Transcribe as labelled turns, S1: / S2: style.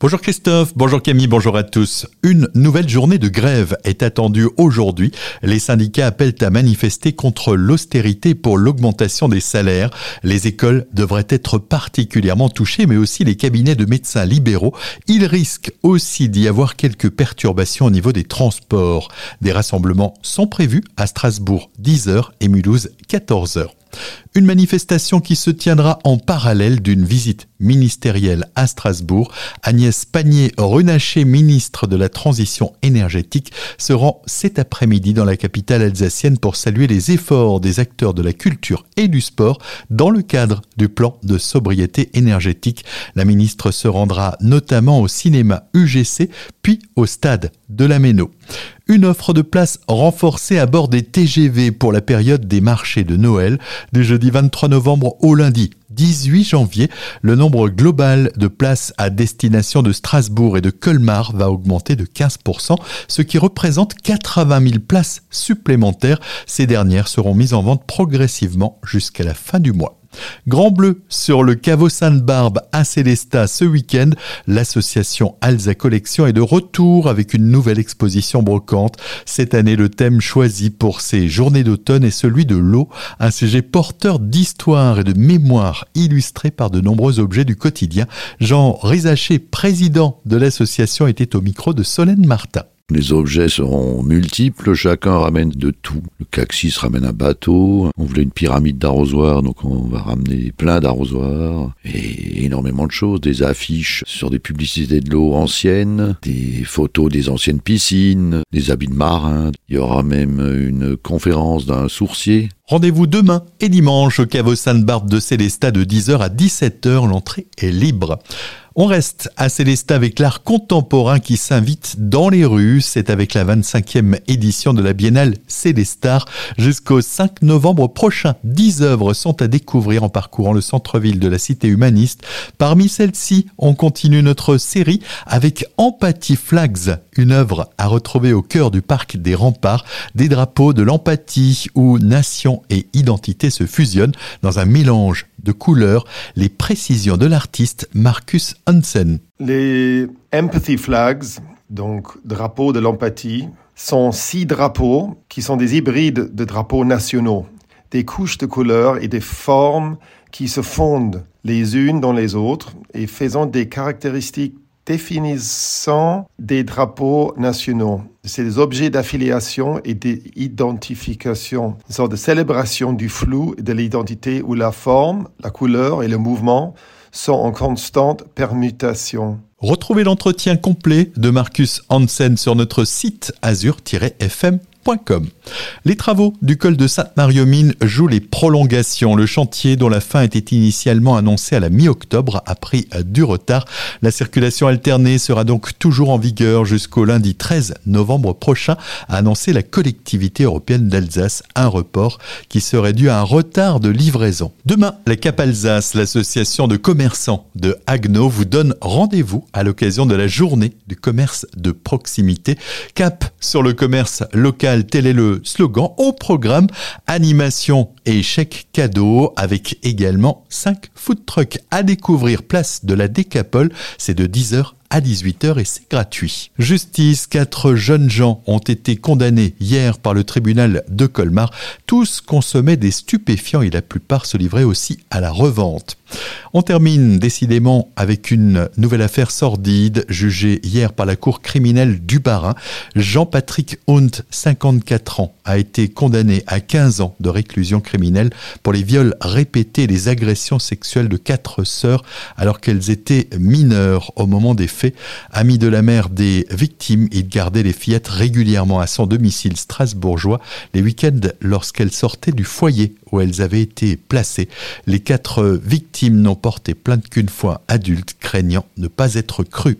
S1: Bonjour Christophe, bonjour Camille, bonjour à tous. Une nouvelle journée de grève est attendue aujourd'hui. Les syndicats appellent à manifester contre l'austérité pour l'augmentation des salaires. Les écoles devraient être particulièrement touchées, mais aussi les cabinets de médecins libéraux. Il risque aussi d'y avoir quelques perturbations au niveau des transports. Des rassemblements sont prévus à Strasbourg 10h et Mulhouse 14h. Une manifestation qui se tiendra en parallèle d'une visite ministérielle à Strasbourg. Agnès Pannier-Runacher, ministre de la Transition énergétique, se rend cet après-midi dans la capitale alsacienne pour saluer les efforts des acteurs de la culture et du sport dans le cadre du plan de sobriété énergétique. La ministre se rendra notamment au cinéma UGC puis au stade de la Méno une offre de places renforcée à bord des TGV pour la période des marchés de Noël, du jeudi 23 novembre au lundi 18 janvier. Le nombre global de places à destination de Strasbourg et de Colmar va augmenter de 15%, ce qui représente 80 000 places supplémentaires. Ces dernières seront mises en vente progressivement jusqu'à la fin du mois. Grand Bleu sur le caveau Sainte-Barbe à Célestat ce week-end. L'association Alza Collection est de retour avec une nouvelle exposition brocante. Cette année, le thème choisi pour ces journées d'automne est celui de l'eau, un sujet porteur d'histoire et de mémoire illustré par de nombreux objets du quotidien. Jean Rizaché, président de l'association, était au micro de Solène Martin.
S2: Les objets seront multiples, chacun ramène de tout. Le Caxis ramène un bateau, on voulait une pyramide d'arrosoirs, donc on va ramener plein d'arrosoirs, et énormément de choses, des affiches sur des publicités de l'eau anciennes, des photos des anciennes piscines, des habits de marins. Il y aura même une conférence d'un sourcier
S1: Rendez-vous demain et dimanche au caveau Sainte-Barbe de Célestat de 10h à 17h. L'entrée est libre. On reste à Célestat avec l'art contemporain qui s'invite dans les rues. C'est avec la 25e édition de la Biennale Célestar jusqu'au 5 novembre prochain. 10 œuvres sont à découvrir en parcourant le centre-ville de la cité humaniste. Parmi celles-ci, on continue notre série avec Empathie Flags, une œuvre à retrouver au cœur du parc des remparts, des drapeaux de l'empathie où nation et identité se fusionnent dans un mélange de couleurs, les précisions de l'artiste Marcus Hansen.
S3: Les Empathy Flags, donc drapeaux de l'empathie, sont six drapeaux qui sont des hybrides de drapeaux nationaux, des couches de couleurs et des formes qui se fondent les unes dans les autres et faisant des caractéristiques définissant des drapeaux nationaux. C'est des objets d'affiliation et d'identification, une sorte de célébration du flou et de l'identité où la forme, la couleur et le mouvement sont en constante permutation.
S1: Retrouvez l'entretien complet de Marcus Hansen sur notre site azur-fm les travaux du col de Sainte-Marie-aux-Mines jouent les prolongations. Le chantier, dont la fin était initialement annoncée à la mi-octobre, a pris du retard. La circulation alternée sera donc toujours en vigueur jusqu'au lundi 13 novembre prochain, a annoncé la collectivité européenne d'Alsace, un report qui serait dû à un retard de livraison. Demain, la Cap Alsace, l'association de commerçants de Agno, vous donne rendez-vous à l'occasion de la journée du commerce de proximité. Cap sur le commerce local tel est le slogan. Au programme, animation et chèque cadeau avec également 5 food trucks à découvrir place de la Décapole. C'est de 10h à 18h et c'est gratuit. Justice, quatre jeunes gens ont été condamnés hier par le tribunal de Colmar. Tous consommaient des stupéfiants et la plupart se livraient aussi à la revente. On termine décidément avec une nouvelle affaire sordide jugée hier par la cour criminelle du Barin. Jean-Patrick Hunt, 54 ans, a été condamné à 15 ans de réclusion criminelle pour les viols répétés et les agressions sexuelles de quatre sœurs alors qu'elles étaient mineures au moment des faits. Ami de la mère des victimes, il gardait les fillettes régulièrement à son domicile strasbourgeois les week-ends lorsqu'elles sortaient du foyer où elles avaient été placées. Les quatre victimes n'ont porté plainte qu'une fois adultes, craignant ne pas être crues.